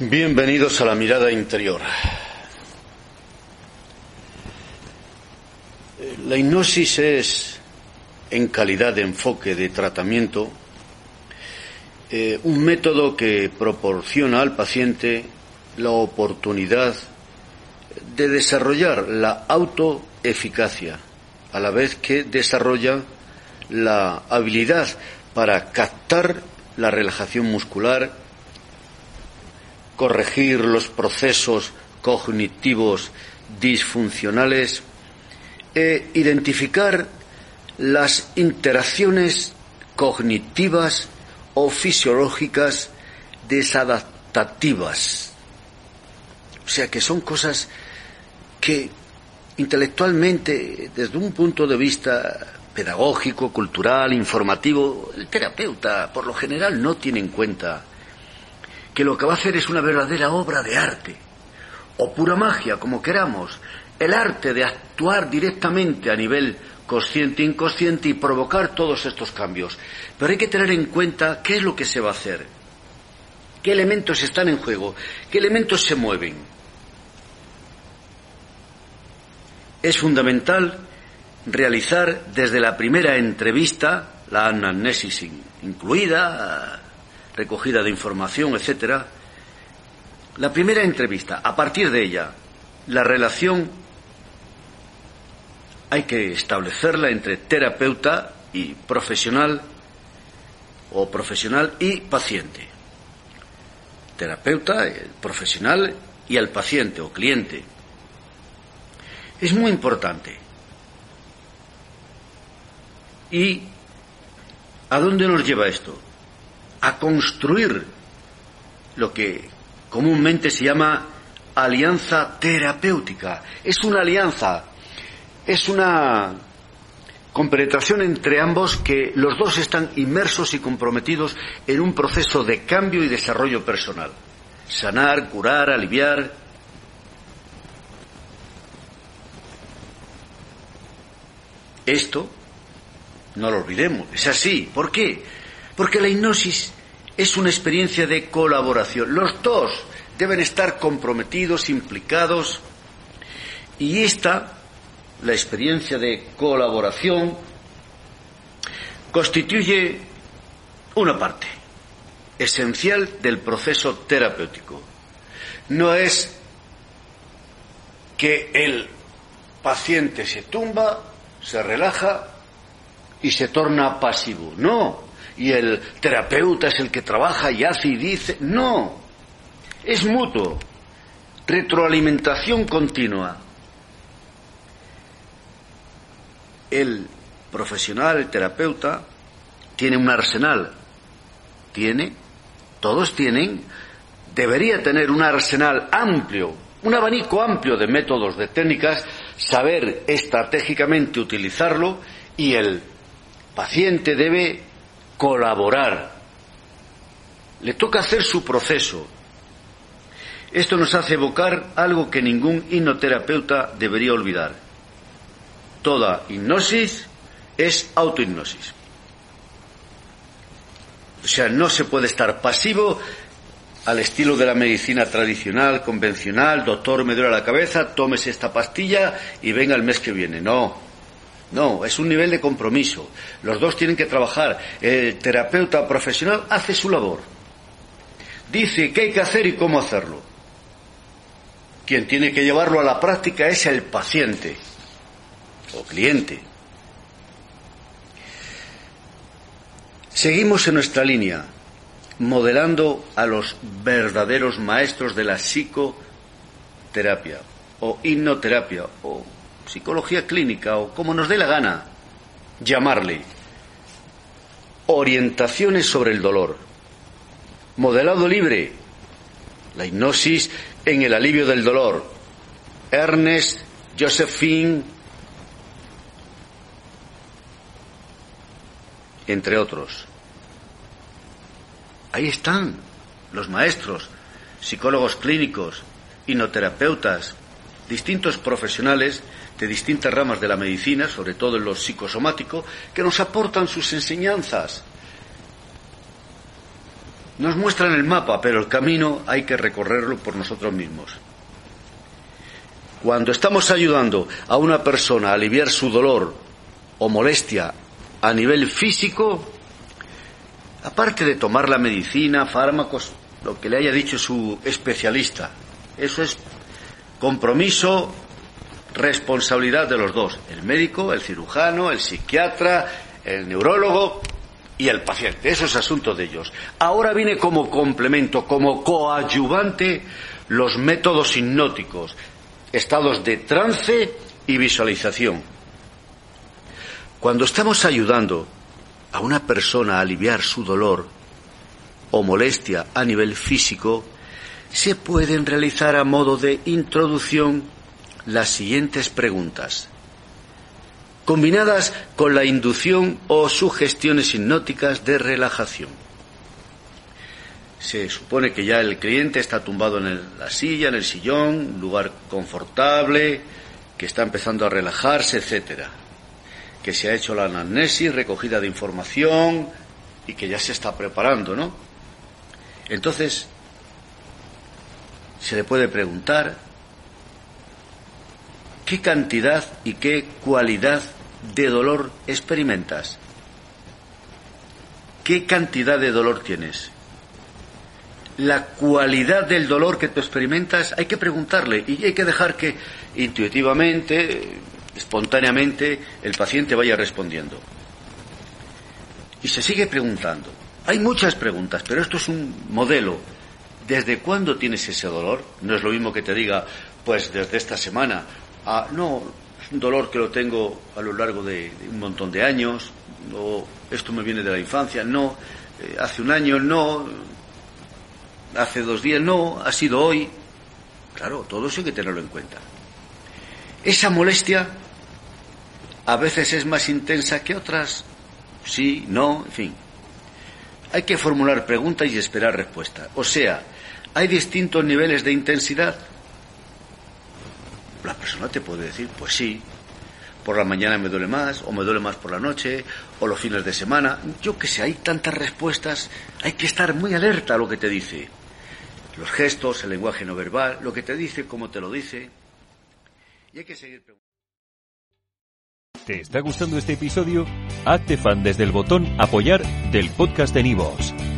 Bienvenidos a la mirada interior. La hipnosis es, en calidad de enfoque de tratamiento, eh, un método que proporciona al paciente la oportunidad de desarrollar la autoeficacia, a la vez que desarrolla la habilidad para captar la relajación muscular corregir los procesos cognitivos disfuncionales e identificar las interacciones cognitivas o fisiológicas desadaptativas. O sea que son cosas que intelectualmente, desde un punto de vista pedagógico, cultural, informativo, el terapeuta por lo general no tiene en cuenta que lo que va a hacer es una verdadera obra de arte, o pura magia, como queramos, el arte de actuar directamente a nivel consciente e inconsciente y provocar todos estos cambios. Pero hay que tener en cuenta qué es lo que se va a hacer, qué elementos están en juego, qué elementos se mueven. Es fundamental realizar desde la primera entrevista, la anamnesis incluida, recogida de información, etcétera. La primera entrevista, a partir de ella, la relación hay que establecerla entre terapeuta y profesional o profesional y paciente. Terapeuta, el profesional y al paciente o cliente. Es muy importante. ¿Y a dónde nos lleva esto? A construir lo que comúnmente se llama alianza terapéutica. Es una alianza, es una compenetración entre ambos que los dos están inmersos y comprometidos en un proceso de cambio y desarrollo personal. Sanar, curar, aliviar. Esto, no lo olvidemos, es así. ¿Por qué? Porque la hipnosis es una experiencia de colaboración. Los dos deben estar comprometidos, implicados. Y esta, la experiencia de colaboración, constituye una parte esencial del proceso terapéutico. No es que el paciente se tumba, se relaja y se torna pasivo. No, y el terapeuta es el que trabaja y hace y dice. No, es mutuo, retroalimentación continua. El profesional, el terapeuta, tiene un arsenal, tiene, todos tienen, debería tener un arsenal amplio, un abanico amplio de métodos, de técnicas, saber estratégicamente utilizarlo y el paciente debe colaborar. Le toca hacer su proceso. Esto nos hace evocar algo que ningún hipnoterapeuta debería olvidar. Toda hipnosis es autohipnosis. O sea, no se puede estar pasivo al estilo de la medicina tradicional, convencional, doctor, me duele la cabeza, tómese esta pastilla y venga el mes que viene. No, no, es un nivel de compromiso. Los dos tienen que trabajar. El terapeuta profesional hace su labor. Dice qué hay que hacer y cómo hacerlo. Quien tiene que llevarlo a la práctica es el paciente o cliente. Seguimos en nuestra línea, modelando a los verdaderos maestros de la psicoterapia o hipnoterapia o psicología clínica o como nos dé la gana llamarle. orientaciones sobre el dolor. Modelado libre, la hipnosis en el alivio del dolor. Ernest Josephine, entre otros. Ahí están los maestros, psicólogos clínicos, hipnoterapeutas, distintos profesionales de distintas ramas de la medicina, sobre todo en lo psicosomático, que nos aportan sus enseñanzas. Nos muestran el mapa, pero el camino hay que recorrerlo por nosotros mismos. Cuando estamos ayudando a una persona a aliviar su dolor o molestia a nivel físico, aparte de tomar la medicina, fármacos, lo que le haya dicho su especialista, eso es compromiso, responsabilidad de los dos, el médico, el cirujano, el psiquiatra, el neurólogo y el paciente. Eso es asunto de ellos. Ahora viene como complemento, como coadyuvante, los métodos hipnóticos, estados de trance y visualización. Cuando estamos ayudando a una persona a aliviar su dolor o molestia a nivel físico, se pueden realizar a modo de introducción las siguientes preguntas, combinadas con la inducción o sugestiones hipnóticas de relajación. Se supone que ya el cliente está tumbado en la silla, en el sillón, lugar confortable, que está empezando a relajarse, etcétera. Que se ha hecho la anamnesis, recogida de información y que ya se está preparando, ¿no? Entonces, se le puede preguntar qué cantidad y qué cualidad de dolor experimentas. ¿Qué cantidad de dolor tienes? La cualidad del dolor que tú experimentas hay que preguntarle y hay que dejar que intuitivamente, espontáneamente, el paciente vaya respondiendo. Y se sigue preguntando. Hay muchas preguntas, pero esto es un modelo ¿Desde cuándo tienes ese dolor? No es lo mismo que te diga, pues desde esta semana. Ah, no, es un dolor que lo tengo a lo largo de, un montón de años, o esto me viene de la infancia, no, eh, hace un año, no, hace dos días, no, ha sido hoy. Claro, todo eso hay que tenerlo en cuenta. Esa molestia a veces es más intensa que otras, sí, no, en fin. Hay que formular preguntas y esperar respuesta. O sea, hay distintos niveles de intensidad. La persona te puede decir, pues sí, por la mañana me duele más, o me duele más por la noche, o los fines de semana. Yo que sé, hay tantas respuestas, hay que estar muy alerta a lo que te dice. Los gestos, el lenguaje no verbal, lo que te dice, cómo te lo dice. Y hay que seguir ¿Te está gustando este episodio? Hazte fan desde el botón apoyar del podcast de Nivos.